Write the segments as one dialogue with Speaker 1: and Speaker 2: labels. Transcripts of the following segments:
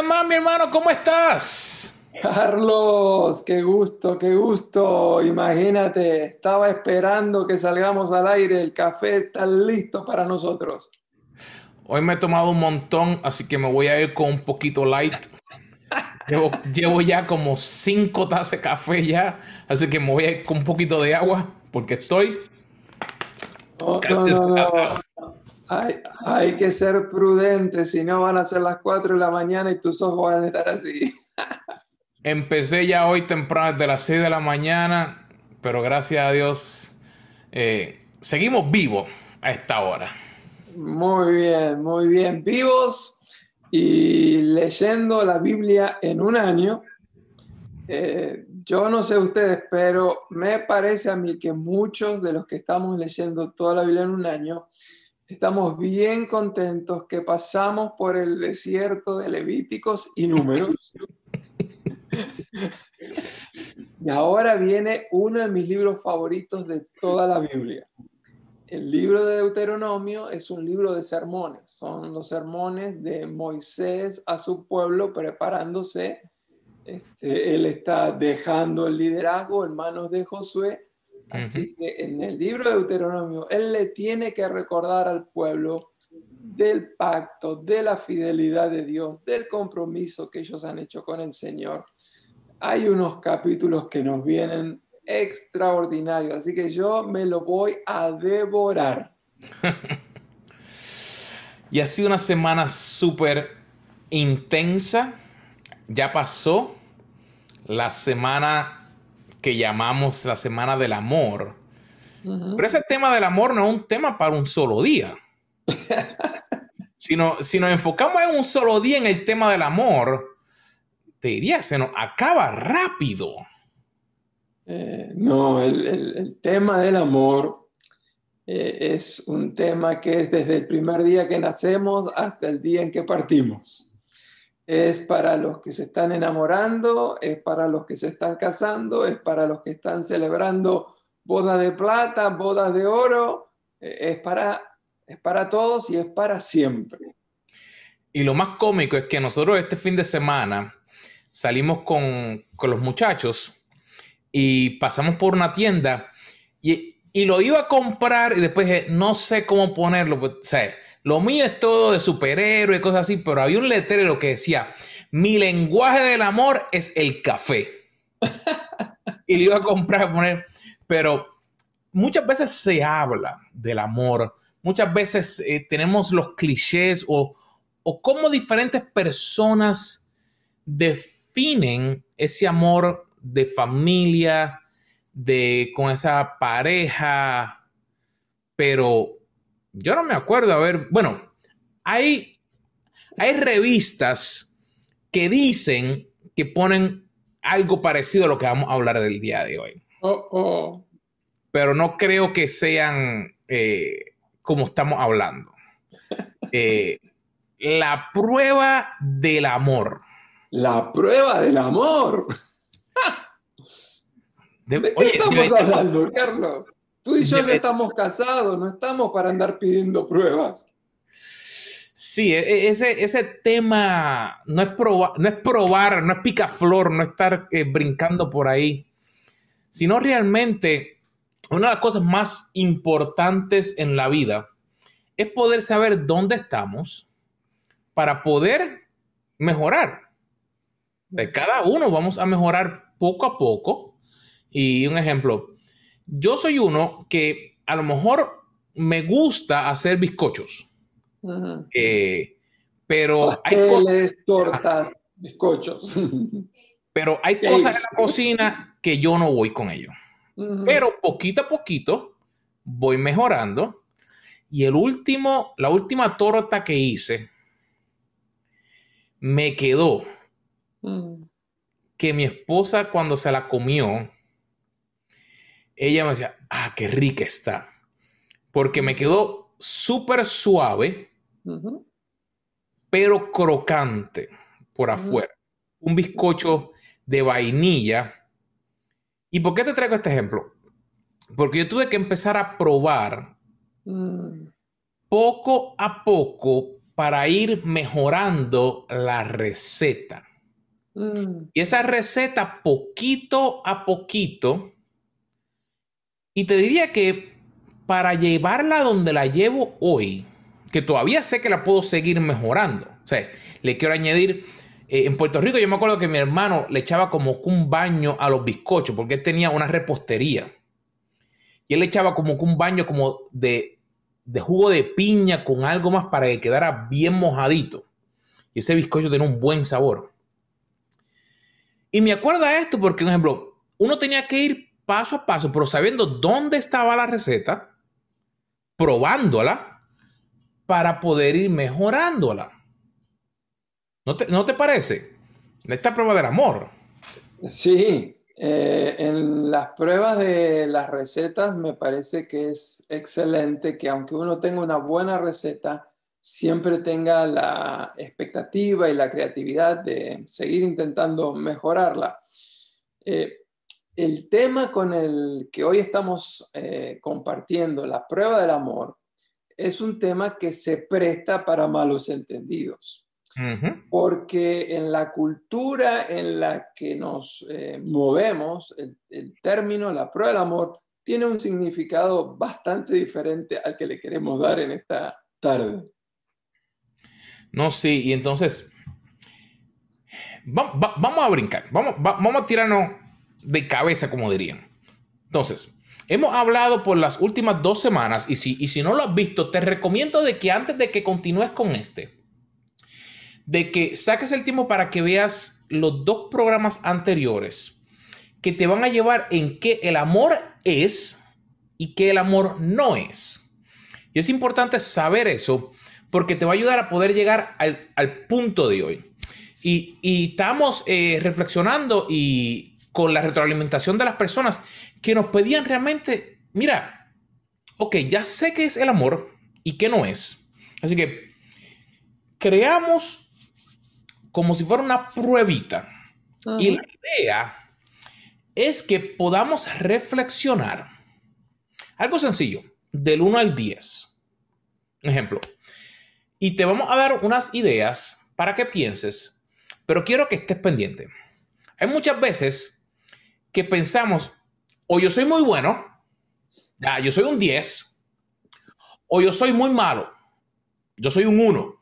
Speaker 1: Más, mi hermano, ¿cómo estás?
Speaker 2: Carlos, qué gusto, qué gusto. Imagínate, estaba esperando que salgamos al aire. El café está listo para nosotros.
Speaker 1: Hoy me he tomado un montón, así que me voy a ir con un poquito light. Llevo, ya como cinco tazas de café ya, así que me voy a ir con un poquito de agua porque estoy...
Speaker 2: Hay, que ser prudente, si no van a ser las 4 de la mañana y tus ojos van a estar así.
Speaker 1: Empecé ya hoy temprano, desde las 6 de la mañana, pero gracias a Dios eh, seguimos vivos a esta hora.
Speaker 2: Muy bien, muy bien. Vivos y leyendo la Biblia en un año. Eh, yo no sé ustedes, pero me parece a mí que muchos de los que estamos leyendo toda la Biblia en un año, estamos bien contentos que pasamos por el desierto de Levíticos y Números. y ahora viene uno de mis libros favoritos de toda la Biblia. El libro de Deuteronomio es un libro de sermones, son los sermones de Moisés a su pueblo preparándose. Este, él está dejando el liderazgo en manos de Josué. Así que en el libro de Deuteronomio, él le tiene que recordar al pueblo del pacto, de la fidelidad de Dios, del compromiso que ellos han hecho con el Señor. Hay unos capítulos que nos vienen extraordinario. Así que yo me lo voy a devorar.
Speaker 1: y ha sido una semana súper intensa. Ya pasó la semana que llamamos la semana del amor. Pero ese tema del amor no es un tema para un solo día. si, si nos enfocamos en un solo día en el tema del amor, te diría, se nos acaba rápido.
Speaker 2: Eh, no, el, tema del amor eh, es un tema que es desde el primer día que nacemos hasta el día en que partimos. Es para los que se están enamorando, es para los que se están casando, es para los que están celebrando bodas de plata, bodas de oro, eh, es, para, es para todos y es para siempre.
Speaker 1: Y lo más cómico es que nosotros este fin de semana salimos con, con los muchachos y pasamos por una tienda y, lo iba a comprar y después no sé cómo ponerlo. Pues, o sea, lo mío es todo de superhéroe y cosas así, pero había un letrero que decía, mi lenguaje del amor es el café. y lo iba a comprar a poner, pero muchas veces se habla del amor, muchas veces eh, tenemos los clichés o, o cómo diferentes personas definen ese amor de familia, de con esa pareja, pero yo no me acuerdo, a ver, bueno, hay, hay revistas que dicen que ponen algo parecido a lo que vamos a hablar del día de hoy. Oh, oh. Pero no creo que sean eh, como estamos hablando. Eh, la prueba del amor.
Speaker 2: La prueba del amor. ¿De, qué estamos hablando, Carlos? Tú y yo ya estamos casados, no estamos para andar pidiendo pruebas.
Speaker 1: Sí, e, e, ese, ese tema no es, probar, no es probar, no es picaflor, no estar eh, brincando por ahí, sino realmente una de las cosas más importantes en la vida es poder saber dónde estamos para poder mejorar. De cada uno vamos a mejorar poco a poco y un ejemplo, yo soy uno que a lo mejor me gusta hacer bizcochos. Eh, pero
Speaker 2: hay cosas, tortas, bizcochos.
Speaker 1: Pero hay cosas en la cocina que yo no voy con ellos. Pero poquito a poquito voy mejorando. Y el último, la última torta que hice me quedó que mi esposa cuando se la comió ella me decía, ah, qué rica está. Porque me quedó súper suave, pero crocante por afuera. Un bizcocho de vainilla. ¿Y por qué te traigo este ejemplo? Porque yo tuve que empezar a probar mm. poco a poco para ir mejorando la receta. Mm. Y esa receta poquito a poquito, y te diría que para llevarla donde la llevo hoy, que todavía sé que la puedo seguir mejorando, o sea, le quiero añadir, eh, en Puerto Rico yo me acuerdo que mi hermano le echaba como un baño a los bizcochos, porque él tenía una repostería. Y él le echaba como un baño como de, de jugo de piña con algo más para que quedara bien mojadito. Y ese bizcocho tenía un buen sabor. Y me acuerdo de esto porque, por ejemplo, uno tenía que ir paso a paso, pero sabiendo dónde estaba la receta, probándola, para poder ir mejorándola. ¿No te, ¿no te parece? Esta prueba del amor.
Speaker 2: Sí, eh, en las pruebas de las recetas me parece que es excelente que aunque uno tenga una buena receta, siempre tenga la expectativa y la creatividad de seguir intentando mejorarla. Eh, el tema con el que hoy estamos eh, compartiendo, la prueba del amor, es un tema que se presta para malos entendidos. Porque en la cultura en la que nos eh, movemos, el, el, término, la prueba del amor, tiene un significado bastante diferente al que le queremos dar en esta tarde.
Speaker 1: No, sí, y entonces vamos a brincar, vamos, vamos a tirarnos de cabeza, como dirían. Entonces, hemos hablado por las últimas dos semanas y si, y si no lo has visto, te recomiendo de que antes de que continúes con este, de que saques el tiempo para que veas los dos programas anteriores que te van a llevar en qué el amor es y qué el amor no es. Y es importante saber eso porque te va a ayudar a poder llegar al, punto de hoy. Y, estamos eh, reflexionando y con la retroalimentación de las personas que nos pedían realmente, mira, ok, ya sé qué es el amor y qué no es. Así que creamos como si fuera una pruebita. Y la idea es que podamos reflexionar. Algo sencillo, del 1 al 10. Ejemplo, y te vamos a dar unas ideas para que pienses, pero quiero que estés pendiente. Hay muchas veces que pensamos, o yo soy muy bueno, ya, yo soy un 10, o yo soy muy malo, yo soy un 1.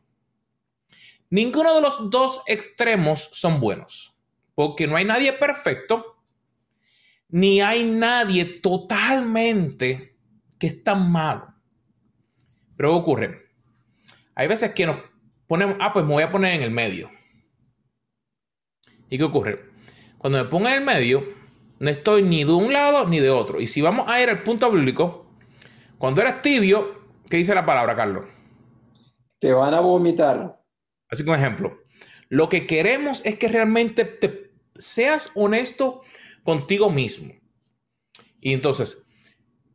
Speaker 1: Ninguno de los dos extremos son buenos, porque no hay nadie perfecto, ni hay nadie totalmente que es tan malo. Pero ocurre, hay veces que nos ponemos, ah, pues me voy a poner en el medio. ¿Y qué ocurre? Cuando me pongo en el medio, no estoy ni de un lado ni de otro. Y si vamos a ir al punto bíblico, cuando eres tibio, ¿qué dice la palabra, Carlos?
Speaker 2: Te van a vomitar.
Speaker 1: Así como ejemplo, lo que queremos es que realmente te seas honesto contigo mismo. Y entonces,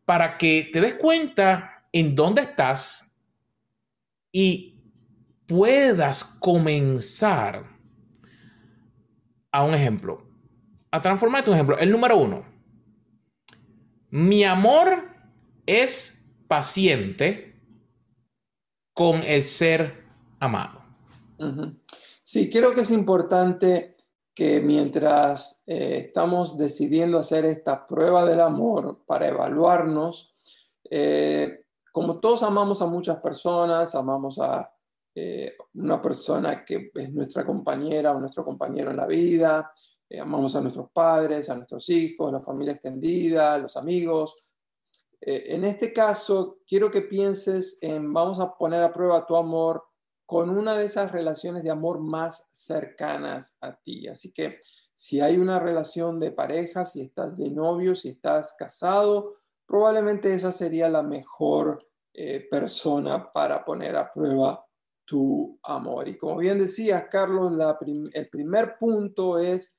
Speaker 1: para que te des cuenta en dónde estás y puedas comenzar a un ejemplo, a transformar tu ejemplo. El número uno, mi amor es paciente con el ser amado.
Speaker 2: Sí, creo que es importante que mientras eh, estamos decidiendo hacer esta prueba del amor para evaluarnos, eh, como todos amamos a muchas personas, amamos a eh, una persona que es nuestra compañera o nuestro compañero en la vida, eh, amamos a nuestros padres, a nuestros hijos, a la familia extendida, a los amigos. Eh, en este caso, quiero que pienses en, vamos a poner a prueba tu amor con una de esas relaciones de amor más cercanas a ti. Así que si hay una relación de pareja, si estás de novio, si estás casado, probablemente esa sería la mejor eh, persona para poner a prueba tu amor. Y como bien decías, Carlos, el primer punto es,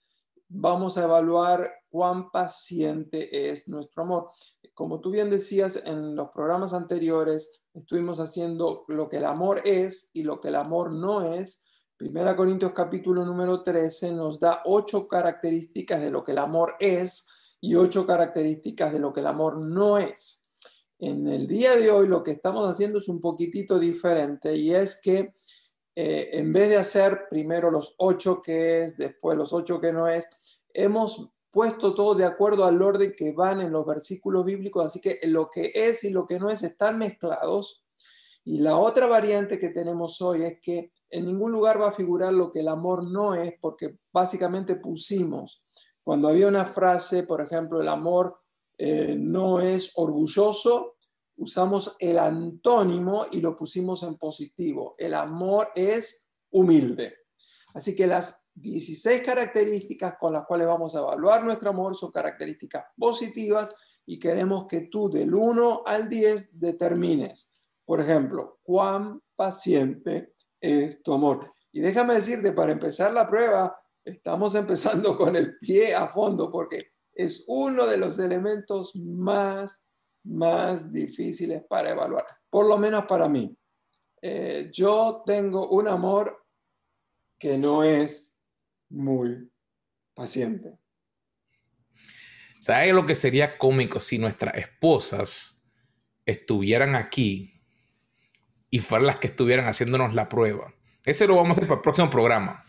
Speaker 2: vamos a evaluar cuán paciente es nuestro amor. Como tú bien decías en los programas anteriores, estuvimos haciendo lo que el amor es y lo que el amor no es. Primera Corintios capítulo número 13 nos da ocho características de lo que el amor es y ocho características de lo que el amor no es. En el día de hoy lo que estamos haciendo es un poquitito diferente y es que eh, en vez de hacer primero los ocho que es, después los ocho que no es, hemos puesto todo de acuerdo al orden que van en los versículos bíblicos, así que lo que es y lo que no es están mezclados. Y la otra variante que tenemos hoy es que en ningún lugar va a figurar lo que el amor no es, porque básicamente pusimos, cuando había una frase, por ejemplo, el amor eh, no es orgulloso, usamos el antónimo y lo pusimos en positivo. El amor es humilde. Así que las 16 características con las cuales vamos a evaluar nuestro amor son características positivas y queremos que tú del 1 al 10 determines, por ejemplo, cuán paciente es tu amor. Y déjame decirte, para empezar la prueba, estamos empezando con el pie a fondo porque es uno de los elementos más, más difíciles para evaluar, por lo menos para mí. Eh, yo tengo un amor que no es muy paciente.
Speaker 1: ¿Sabes lo que sería cómico si nuestras esposas estuvieran aquí y fueran las que estuvieran haciéndonos la prueba? Ese lo vamos a hacer para el próximo programa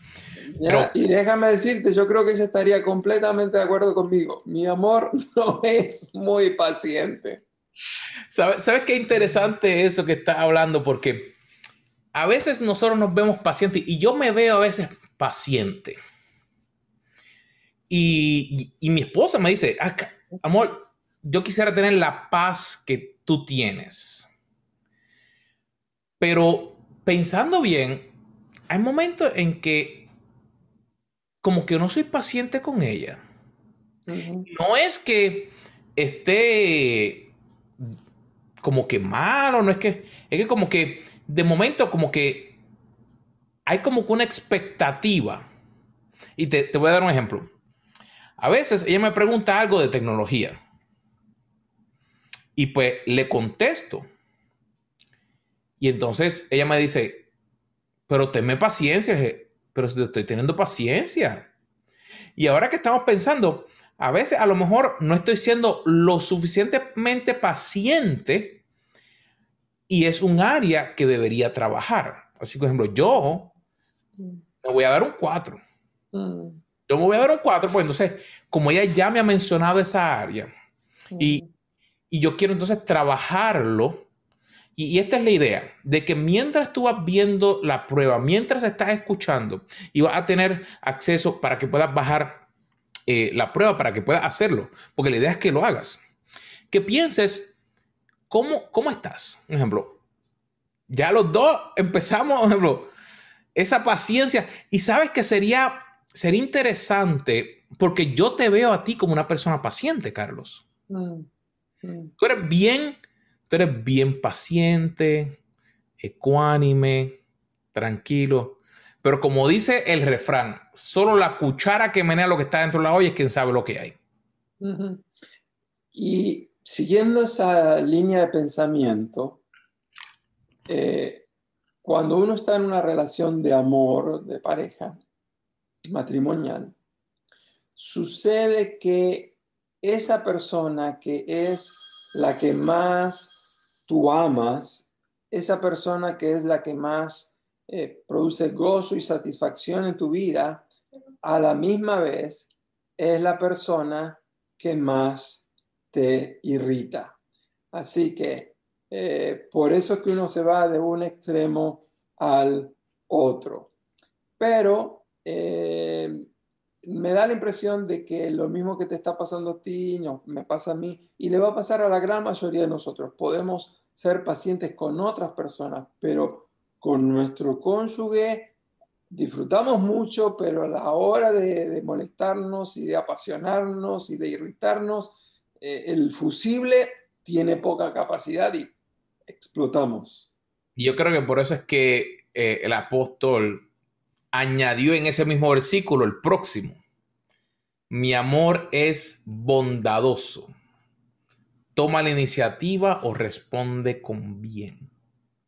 Speaker 2: y déjame decirte, yo creo que ella estaría completamente de acuerdo conmigo. Mi amor no es muy paciente.
Speaker 1: ¿Sabes, ¿Sabes qué interesante eso que estás hablando? Porque a veces nosotros nos vemos pacientes y yo me veo a veces paciente. Y, y, mi esposa me dice, ah, amor, yo quisiera tener la paz que tú tienes. Pero pensando bien, hay momentos en que como que no soy paciente con ella. No es que esté como que malo, no es que, es que como que de momento como que hay como que una expectativa. Y te, te voy a dar un ejemplo. A veces ella me pregunta algo de tecnología. Y pues le contesto. Y entonces ella me dice, pero tenme paciencia pero estoy teniendo paciencia. Y ahora que estamos pensando, a veces a lo mejor no estoy siendo lo suficientemente paciente y es un área que debería trabajar. Así, por ejemplo, yo me voy a dar un 4. Mm. Yo me voy a dar un 4, pues entonces, como ella ya me ha mencionado esa área y, y yo quiero entonces trabajarlo y, esta es la idea, de que mientras tú vas viendo la prueba, mientras estás escuchando y vas a tener acceso para que puedas bajar eh, la prueba, para que puedas hacerlo, porque la idea es que lo hagas. Que pienses, ¿cómo, cómo estás? Por ejemplo, ya los dos empezamos, por ejemplo, esa paciencia. Y sabes que sería, sería interesante, porque yo te veo a ti como una persona paciente, Carlos. Mm, mm. Tú eres bien Tú eres bien paciente, ecuánime, tranquilo. Pero como dice el refrán, solo la cuchara que menea lo que está dentro de la olla es quien sabe lo que hay.
Speaker 2: Y siguiendo esa línea de pensamiento, eh, cuando uno está en una relación de amor, de pareja, matrimonial, sucede que esa persona que es la que más tú amas, esa persona que es la que más eh, produce gozo y satisfacción en tu vida, a la misma vez es la persona que más te irrita. Así que eh, por eso es que uno se va de un extremo al otro. Pero eh, me da la impresión de que lo mismo que te está pasando a ti, no, me pasa a mí y le va a pasar a la gran mayoría de nosotros. Podemos ser pacientes con otras personas, pero con nuestro cónyuge disfrutamos mucho, pero a la hora de, molestarnos y de apasionarnos y de irritarnos, eh, el fusible tiene poca capacidad y explotamos.
Speaker 1: Yo creo que por eso es que eh, el apóstol añadió en ese mismo versículo el próximo. Mi amor es bondadoso. Toma la iniciativa o responde con bien.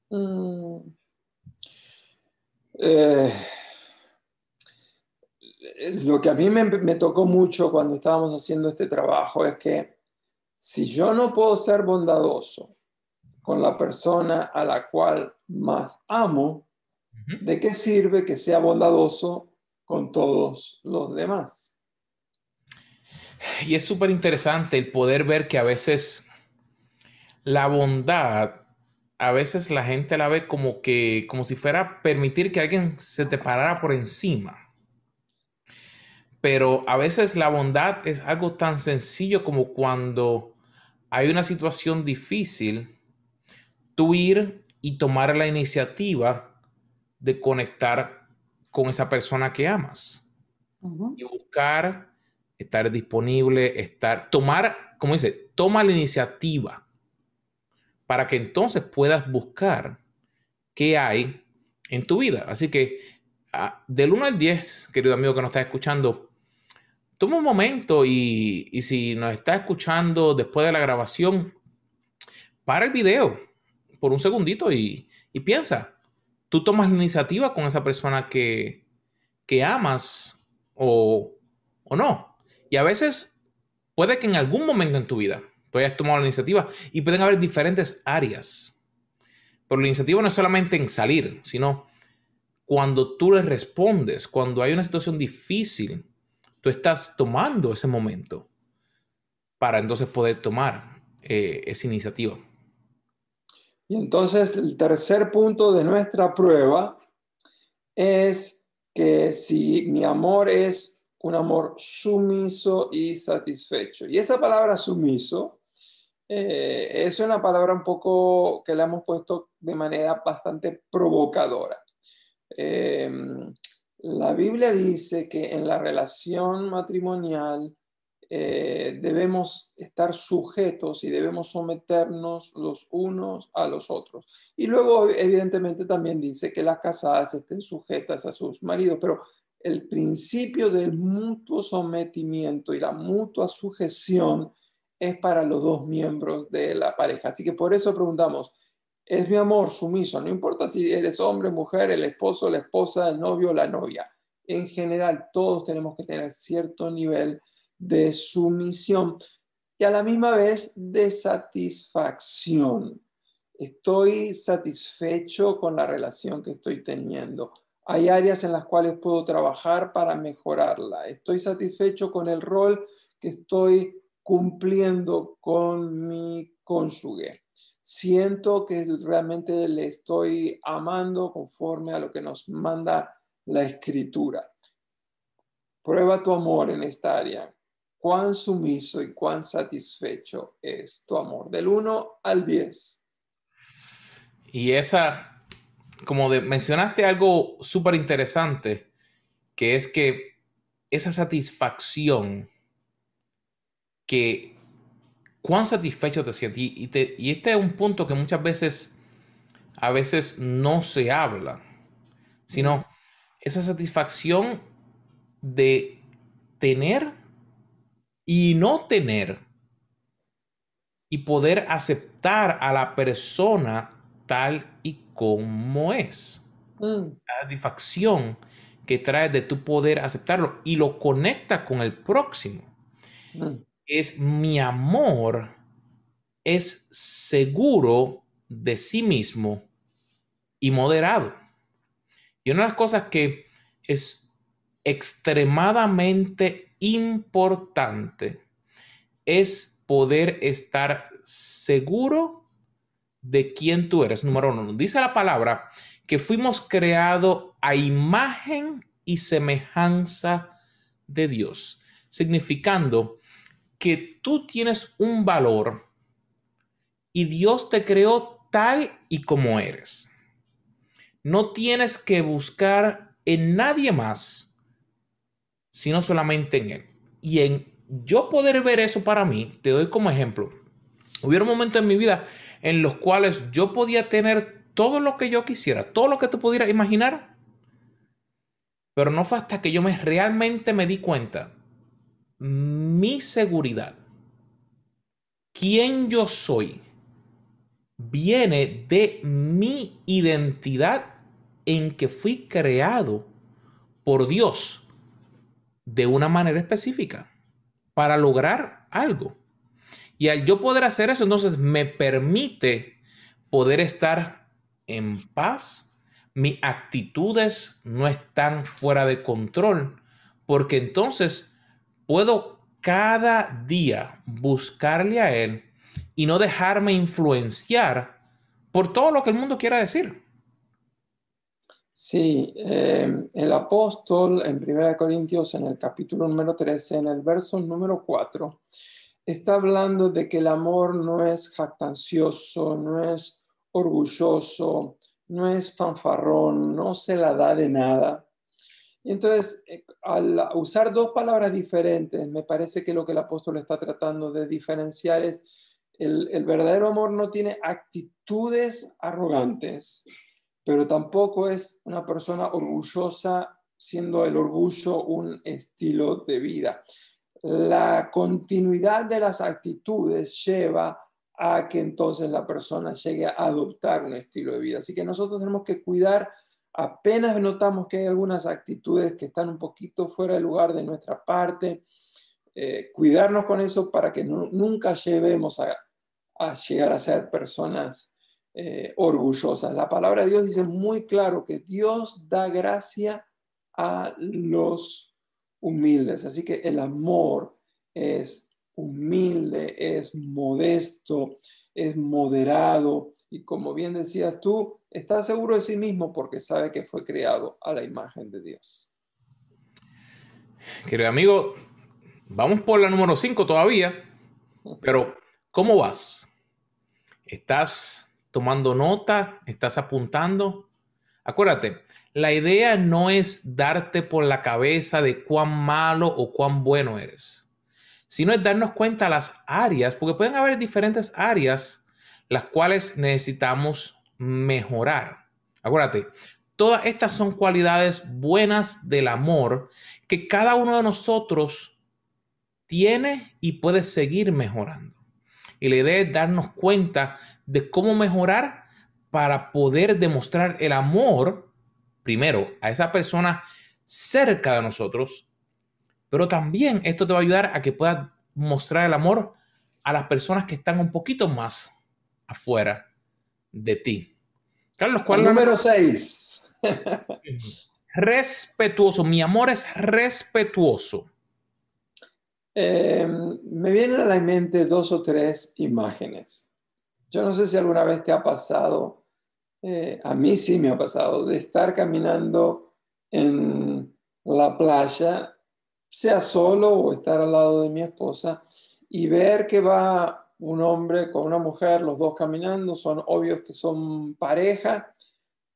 Speaker 1: Mm.
Speaker 2: Eh, lo que a mí me, me, tocó mucho cuando estábamos haciendo este trabajo es que si yo no puedo ser bondadoso con la persona a la cual más amo, ¿de qué sirve que sea bondadoso con todos los demás?
Speaker 1: Y es súper interesante el poder ver que a veces la bondad, a veces la gente la ve como que, como si fuera permitir que alguien se te parara por encima. Pero a veces la bondad es algo tan sencillo como cuando hay una situación difícil, tú ir y tomar la iniciativa de conectar con esa persona que amas. Y buscar, estar disponible, estar, tomar, como dice, toma la iniciativa para que entonces puedas buscar qué hay en tu vida. Así que ah, del 1 al 10, querido amigo que nos está escuchando, toma un momento y, si nos está escuchando después de la grabación, para el video por un segundito y, piensa, tú tomas la iniciativa con esa persona que, amas o, o no. Y a veces puede que en algún momento en tu vida tú hayas tomado la iniciativa y pueden haber diferentes áreas. Pero la iniciativa no es solamente en salir, sino cuando tú le respondes, cuando hay una situación difícil, tú estás tomando ese momento para entonces poder tomar eh, esa iniciativa.
Speaker 2: Y entonces el tercer punto de nuestra prueba es que si mi amor es un amor sumiso y satisfecho. Y esa palabra sumiso eh, es una palabra un poco que le hemos puesto de manera bastante provocadora. Eh, la Biblia dice que en la relación matrimonial eh, debemos estar sujetos y debemos someternos los unos a los otros. Y luego, evidentemente, también dice que las casadas estén sujetas a sus maridos, pero el principio del mutuo sometimiento y la mutua sujeción es para los dos miembros de la pareja. Así que por eso preguntamos, es mi amor sumiso, no importa si eres hombre, mujer, el esposo, la esposa, el novio, la novia. En general, todos tenemos que tener cierto nivel de sumisión y a la misma vez de satisfacción. Estoy satisfecho con la relación que estoy teniendo. Hay áreas en las cuales puedo trabajar para mejorarla. Estoy satisfecho con el rol que estoy cumpliendo con mi cónyuge siento que realmente le estoy amando conforme a lo que nos manda la escritura. Prueba tu amor en esta área. Cuán sumiso y cuán satisfecho es tu amor. Del 1 al 10.
Speaker 1: Y esa, como mencionaste algo súper interesante, que es que esa satisfacción que cuán satisfecho te sientes. Y, y, este es un punto que muchas veces, a veces no se habla, sino esa satisfacción de tener y no tener y poder aceptar a la persona tal y como es. Mm. La satisfacción que trae de tu poder aceptarlo y lo conecta con el próximo. Mm es mi amor es seguro de sí mismo y moderado. Y una de las cosas que es extremadamente importante es poder estar seguro de quién tú eres. Número uno, dice la palabra que fuimos creados a imagen y semejanza de Dios, significando que tú tienes un valor y Dios te creó tal y como eres. No tienes que buscar en nadie más, sino solamente en Él. Y en yo poder ver eso para mí, te doy como ejemplo. Hubo momentos en mi vida en los cuales yo podía tener todo lo que yo quisiera, todo lo que tú pudieras imaginar, pero no fue hasta que yo me realmente me di cuenta mi seguridad, quién yo soy, viene de mi identidad en que fui creado por Dios de una manera específica para lograr algo. Y al yo poder hacer eso, entonces me permite poder estar en paz. Mis actitudes no están fuera de control, porque entonces puedo cada día buscarle a Él y no dejarme influenciar por todo lo que el mundo quiera decir.
Speaker 2: Sí, eh, el apóstol en 1 Corintios, en el capítulo número 13, en el verso número 4, está hablando de que el amor no es jactancioso, no es orgulloso, no es fanfarrón, no se la da de nada. Y entonces, eh, al usar dos palabras diferentes, me parece que lo que el apóstol está tratando de diferenciar es el, el verdadero amor no tiene actitudes arrogantes, pero tampoco es una persona orgullosa, siendo el orgullo un estilo de vida. La continuidad de las actitudes lleva a que entonces la persona llegue a adoptar un estilo de vida. Así que nosotros tenemos que cuidar, apenas notamos que hay algunas actitudes que están un poquito fuera de lugar de nuestra parte, eh, cuidarnos con eso para que nunca llevemos a, llegar a ser personas eh, orgullosas. La palabra de Dios dice muy claro que Dios da gracia a los humildes. Así que el amor es humilde, es modesto, es moderado y como bien decías tú, está seguro de sí mismo porque sabe que fue creado a la imagen de Dios.
Speaker 1: Querido amigo, vamos por la número 5 todavía, pero ¿cómo vas? ¿Estás tomando nota, estás apuntando. Acuérdate, la idea no es darte por la cabeza de cuán malo o cuán bueno eres, sino es darnos cuenta las áreas, porque pueden haber diferentes áreas las cuales necesitamos mejorar. Acuérdate, todas estas son cualidades buenas del amor que cada uno de nosotros tiene y puede seguir mejorando. Y la idea es darnos cuenta de cómo mejorar para poder demostrar el amor, primero, a esa persona cerca de nosotros, pero también esto te va a ayudar a que puedas mostrar el amor a las personas que están un poquito más afuera de ti.
Speaker 2: Carlos, ¿cuál es número 6?
Speaker 1: respetuoso. Mi amor es respetuoso.
Speaker 2: Eh, me vienen a la mente dos o tres imágenes. Yo no sé si alguna vez te ha pasado, eh, a mí sí me ha pasado, de estar caminando en la playa, sea solo o estar al lado de mi esposa, y ver que va un hombre con una mujer, los dos caminando, son obvios que son pareja,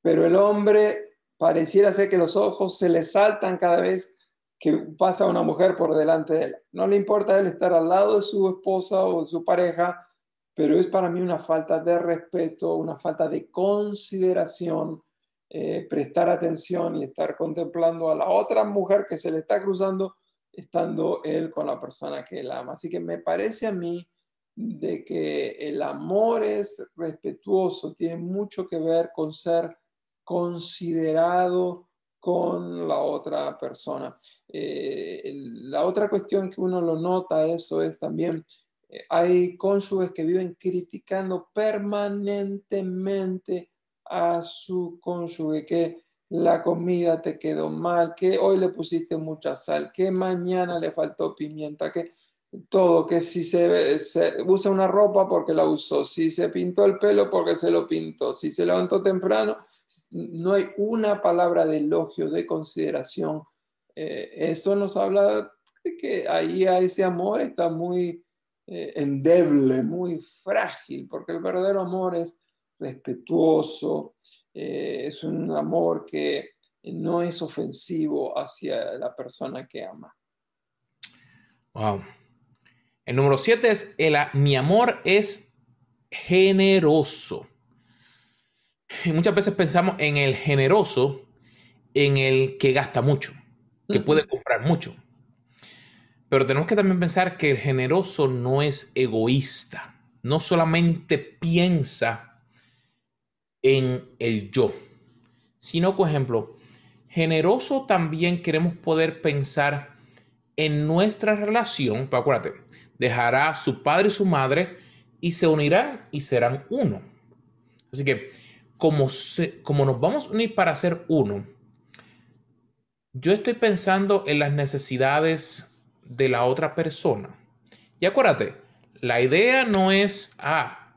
Speaker 2: pero el hombre pareciera ser que los ojos se le saltan cada vez que pasa una mujer por delante de él. No le importa él estar al lado de su esposa o de su pareja, pero es para mí una falta de respeto, una falta de consideración, eh, prestar atención y estar contemplando a la otra mujer que se le está cruzando, estando él con la persona que él ama. Así que me parece a mí de que el amor es respetuoso, tiene mucho que ver con ser considerado con la otra persona. Eh, la otra cuestión que uno lo nota eso es también hay cónyuges que viven criticando permanentemente a su cónyuge, que la comida te quedó mal, que hoy le pusiste mucha sal, que mañana le faltó pimienta, que todo, que si se, usa una ropa porque la usó, si se pintó el pelo porque se lo pintó, si se levantó temprano, no hay una palabra de elogio, de consideración. Eh, eso nos habla de que ahí ese amor está muy eh, endeble, muy frágil, porque el verdadero amor es respetuoso, eh, es un amor que no es ofensivo hacia la persona que ama.
Speaker 1: Wow. El número siete es, el, mi amor es generoso. Y muchas veces pensamos en el generoso, en el que gasta mucho, que puede comprar mucho. Pero tenemos que también pensar que el generoso no es egoísta, no solamente piensa en el yo, sino, por ejemplo, generoso también queremos poder pensar en nuestra relación, pero acuérdate, dejará su padre y su madre y se unirán y serán uno. Así que como, como nos vamos a unir para ser uno, yo estoy pensando en las necesidades de la otra persona. Y acuérdate, la idea no es, ah,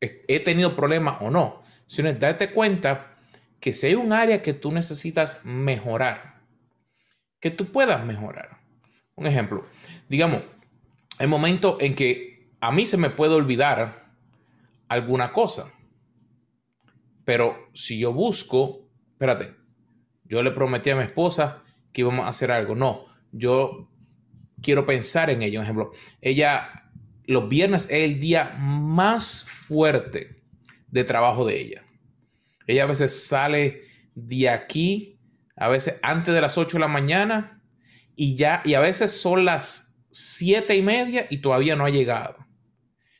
Speaker 1: he tenido problemas o no, sino es darte cuenta que si hay un área que tú necesitas mejorar, que tú puedas mejorar. Un ejemplo, digamos, hay momentos en que a mí se me puede olvidar alguna cosa, pero si yo busco, espérate, yo le prometí a mi esposa que íbamos a hacer algo, no, yo quiero pensar en ello. Un ejemplo, ella los viernes es el día más fuerte de trabajo de ella. Ella a veces sale de aquí, a veces antes de las 8 de la mañana, y ya, y a veces son las siete y media y todavía no ha llegado.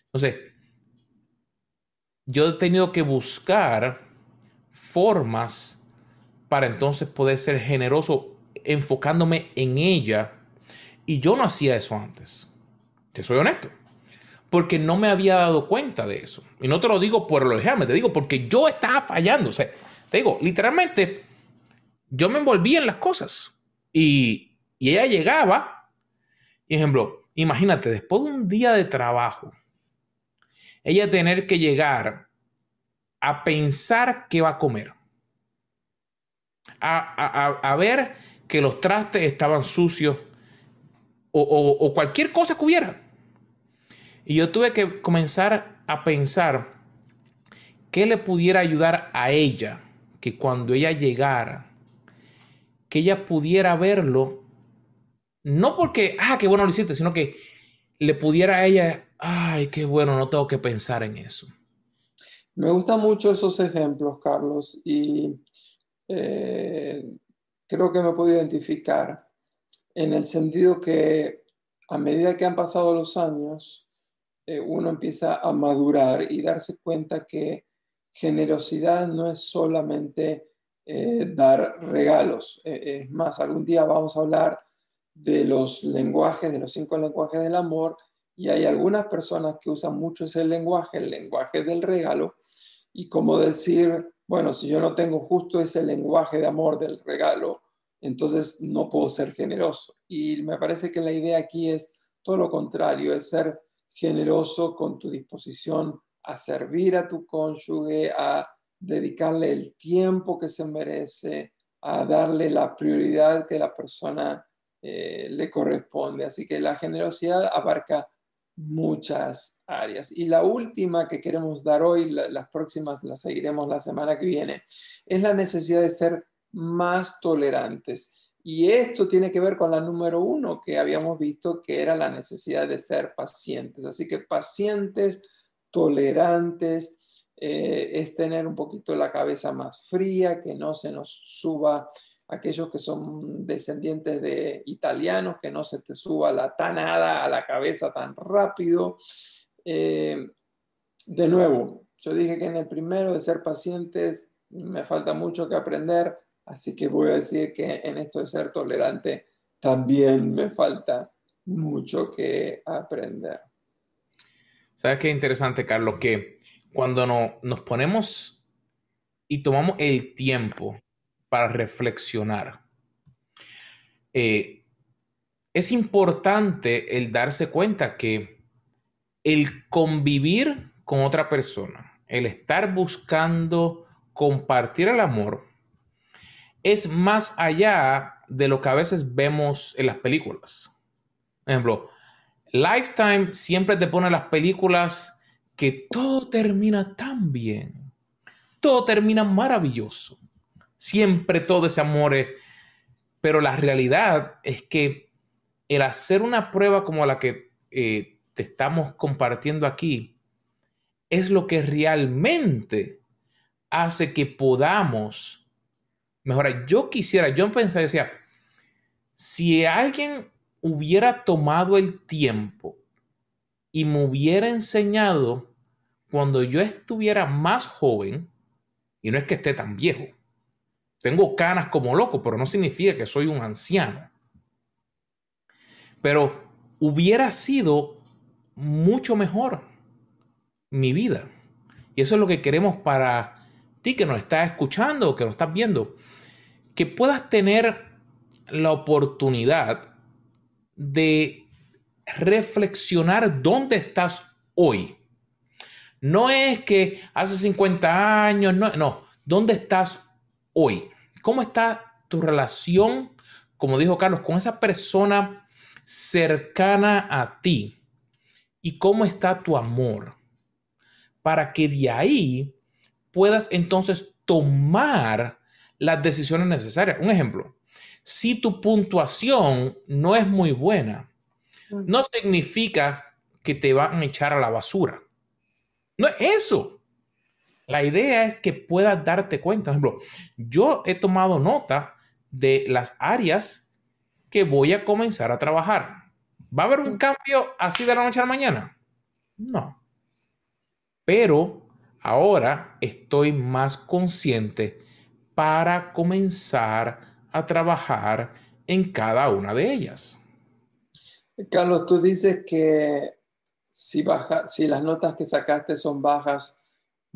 Speaker 1: Entonces, yo he tenido que buscar formas para entonces poder ser generoso enfocándome en ella. Y yo no hacía eso antes. Te soy honesto porque no me había dado cuenta de eso. Y no te lo digo por lo ejemplo, te digo porque yo estaba fallando. O sea, te digo, literalmente, yo me envolvía en las cosas. Y, y ella llegaba, ejemplo, imagínate, después de un día de trabajo, ella tener que llegar a pensar qué va a comer. A, a, ver que los trastes estaban sucios o, o cualquier cosa que hubiera. Y yo tuve que comenzar a pensar qué le pudiera ayudar a ella, que cuando ella llegara, que ella pudiera verlo, no porque, ah, qué bueno lo hiciste, sino que le pudiera a ella, ay, qué bueno, no tengo que pensar en eso.
Speaker 2: Me gustan mucho esos ejemplos, Carlos, y eh, creo que me puedo identificar en el sentido que a medida que han pasado los años, eh, uno empieza a madurar y darse cuenta que generosidad no es solamente eh, dar regalos. Es más, algún día vamos a hablar de los lenguajes, de los cinco lenguajes del amor, y hay algunas personas que usan mucho ese lenguaje, el lenguaje del regalo, y como decir, bueno, si yo no tengo justo ese lenguaje de amor del regalo, entonces no puedo ser generoso. Y me parece que la idea aquí es todo lo contrario, es ser generoso con tu disposición a servir a tu cónyuge, a dedicarle el tiempo que se merece, a darle la prioridad que la persona eh, le corresponde. Así que la generosidad abarca muchas áreas. Y la última que queremos dar hoy, las próximas las seguiremos la semana que viene, es la necesidad de ser más tolerantes. Y esto tiene que ver con la número uno que habíamos visto, que era la necesidad de ser pacientes. Así que pacientes, tolerantes, eh, es tener un poquito la cabeza más fría, que no se nos suba aquellos que son descendientes de italianos, que no se te suba la tanada a la cabeza tan rápido. Eh, de nuevo, yo dije que en el primero de ser pacientes me falta mucho que aprender Así que voy a decir que en esto de ser tolerante también me falta mucho que aprender.
Speaker 1: ¿Sabes qué interesante, Carlos? Que cuando no, nos ponemos y tomamos el tiempo para reflexionar, eh, es importante el darse cuenta que el convivir con otra persona, el estar buscando compartir el amor, es más allá de lo que a veces vemos en las películas. Por ejemplo, Lifetime siempre te pone las películas que todo termina tan bien, todo termina maravilloso, siempre todo ese amor, pero la realidad es que el hacer una prueba como la que eh, te estamos compartiendo aquí es lo que realmente hace que podamos Mejor, yo quisiera, yo pensaba, decía, si alguien hubiera tomado el tiempo y me hubiera enseñado cuando yo estuviera más joven, y no es que esté tan viejo, tengo canas como loco, pero no significa que soy un anciano. Pero hubiera sido mucho mejor mi vida. Y eso es lo que queremos para ti que nos estás escuchando que nos estás viendo. Que puedas tener la oportunidad de reflexionar dónde estás hoy. No es que hace 50 años, no, no, ¿dónde estás hoy? ¿Cómo está tu relación, como dijo Carlos, con esa persona cercana a ti? ¿Y cómo está tu amor? Para que de ahí puedas entonces tomar las decisiones necesarias. Un ejemplo, si tu puntuación no es muy buena, no significa que te van a echar a la basura. No es eso. La idea es que puedas darte cuenta. Por ejemplo, yo he tomado nota de las áreas que voy a comenzar a trabajar. ¿Va a haber un cambio así de la noche a la mañana? No. Pero ahora estoy más consciente para comenzar a trabajar en cada una de ellas.
Speaker 2: Carlos, tú dices que si, baja, si las notas que sacaste son bajas,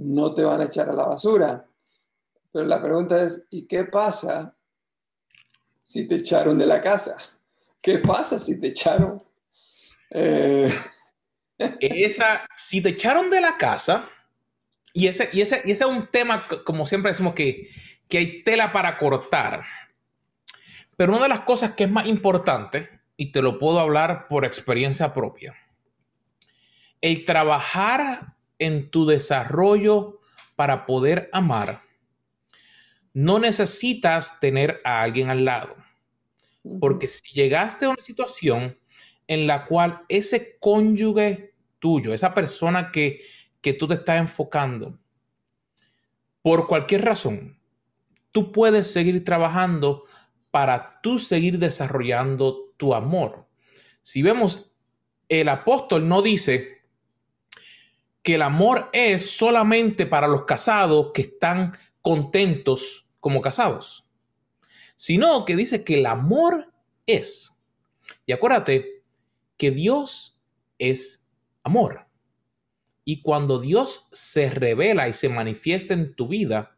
Speaker 2: no te van a echar a la basura. Pero la pregunta es, ¿y qué pasa si te echaron de la casa? ¿Qué pasa si te echaron?
Speaker 1: Eh, Esa, si te echaron de la casa, y ese, y ese, y ese es un tema, como siempre decimos, que, que hay tela para cortar. Pero una de las cosas que es más importante, y te lo puedo hablar por experiencia propia, el trabajar en tu desarrollo para poder amar, no necesitas tener a alguien al lado. Porque si llegaste a una situación en la cual ese cónyuge tuyo, esa persona que, que tú te estás enfocando, por cualquier razón, tú puedes seguir trabajando para tú seguir desarrollando tu amor. Si vemos, el apóstol no dice, que el amor es solamente para los casados que están contentos como casados, sino que dice que el amor es. Y acuérdate que Dios es amor. Y cuando Dios se revela y se manifiesta en tu vida,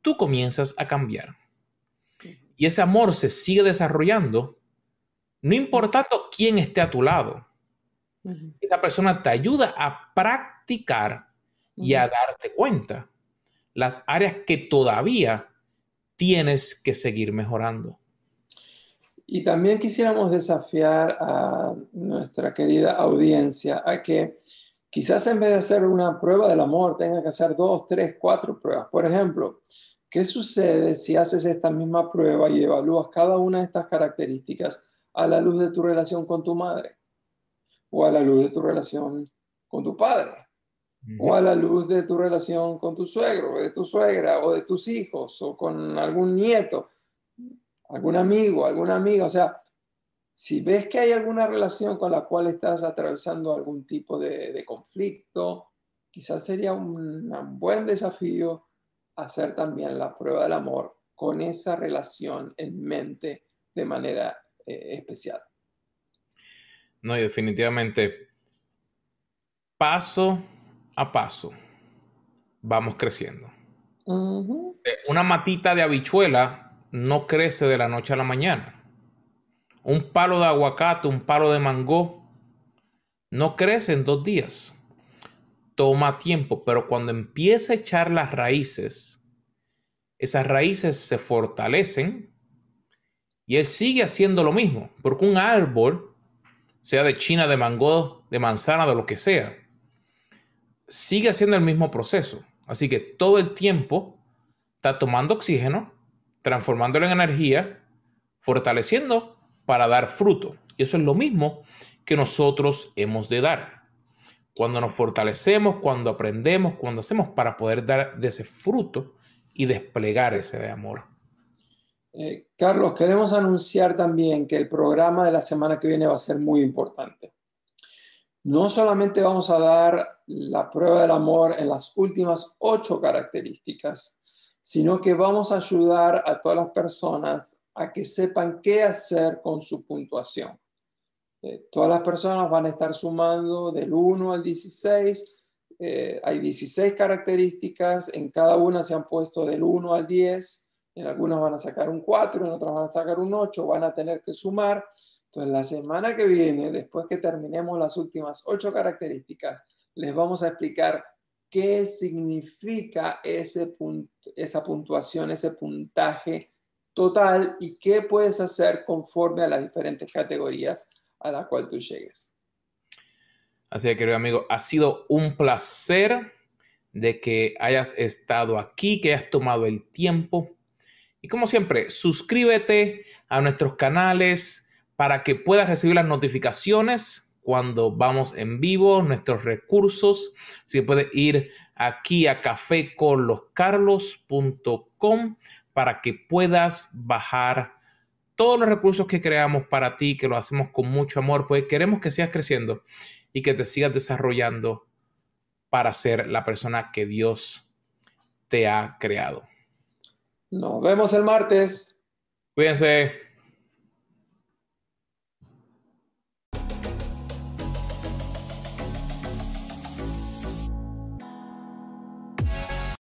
Speaker 1: tú comienzas a cambiar. Y ese amor se sigue desarrollando, no importando quién esté a tu lado. Esa persona te ayuda a practicar y a darte cuenta las áreas que todavía tienes que seguir mejorando.
Speaker 2: Y también quisiéramos desafiar a nuestra querida audiencia a que quizás en vez de hacer una prueba del amor, tenga que hacer dos, tres, cuatro pruebas. Por ejemplo, ¿qué sucede si haces esta misma prueba y evalúas cada una de estas características a la luz de tu relación con tu madre? o a la luz de tu relación con tu padre, o a la luz de tu relación con tu suegro, o de tu suegra, o de tus hijos, o con algún nieto, algún amigo, alguna amiga. O sea, si ves que hay alguna relación con la cual estás atravesando algún tipo de, conflicto, quizás sería un, buen desafío hacer también la prueba del amor con esa relación en mente de manera eh, especial.
Speaker 1: No, y definitivamente, paso a paso, vamos creciendo. Eh, una matita de habichuela no crece de la noche a la mañana. Un palo de aguacate, un palo de mango, no crece en dos días. Toma tiempo, pero cuando empieza a echar las raíces, esas raíces se fortalecen y él sigue haciendo lo mismo, porque un árbol sea de China, de mango, de manzana, de lo que sea, sigue haciendo el mismo proceso. Así que todo el tiempo está tomando oxígeno, transformándolo en energía, fortaleciendo para dar fruto. Y eso es lo mismo que nosotros hemos de dar. Cuando nos fortalecemos, cuando aprendemos, cuando hacemos para poder dar de ese fruto y desplegar ese amor.
Speaker 2: Eh, Carlos, queremos anunciar también que el programa de la semana que viene va a ser muy importante. No solamente vamos a dar la prueba del amor en las últimas ocho características, sino que vamos a ayudar a todas las personas a que sepan qué hacer con su puntuación. Eh, todas las personas van a estar sumando del 1 al 16. Eh, hay 16 características, en cada una se han puesto del 1 al 10. En algunas van a sacar un 4, en otras van a sacar un 8, van a tener que sumar. Entonces, la semana que viene, después que terminemos las últimas 8 características, les vamos a explicar qué significa ese esa puntuación, ese puntaje total y qué puedes hacer conforme a las diferentes categorías a las cuales tú llegues.
Speaker 1: Así que, querido amigo, ha sido un placer de que hayas estado aquí, que hayas tomado el tiempo. Y como siempre, suscríbete a nuestros canales para que puedas recibir las notificaciones cuando vamos en vivo, nuestros recursos. Si puedes ir aquí a caféconloscarlos.com para que puedas bajar todos los recursos que creamos para ti, que lo hacemos con mucho amor, pues queremos que sigas creciendo y que te sigas desarrollando para ser la persona que Dios te ha creado.
Speaker 2: Nos vemos el martes.
Speaker 1: Cuídense.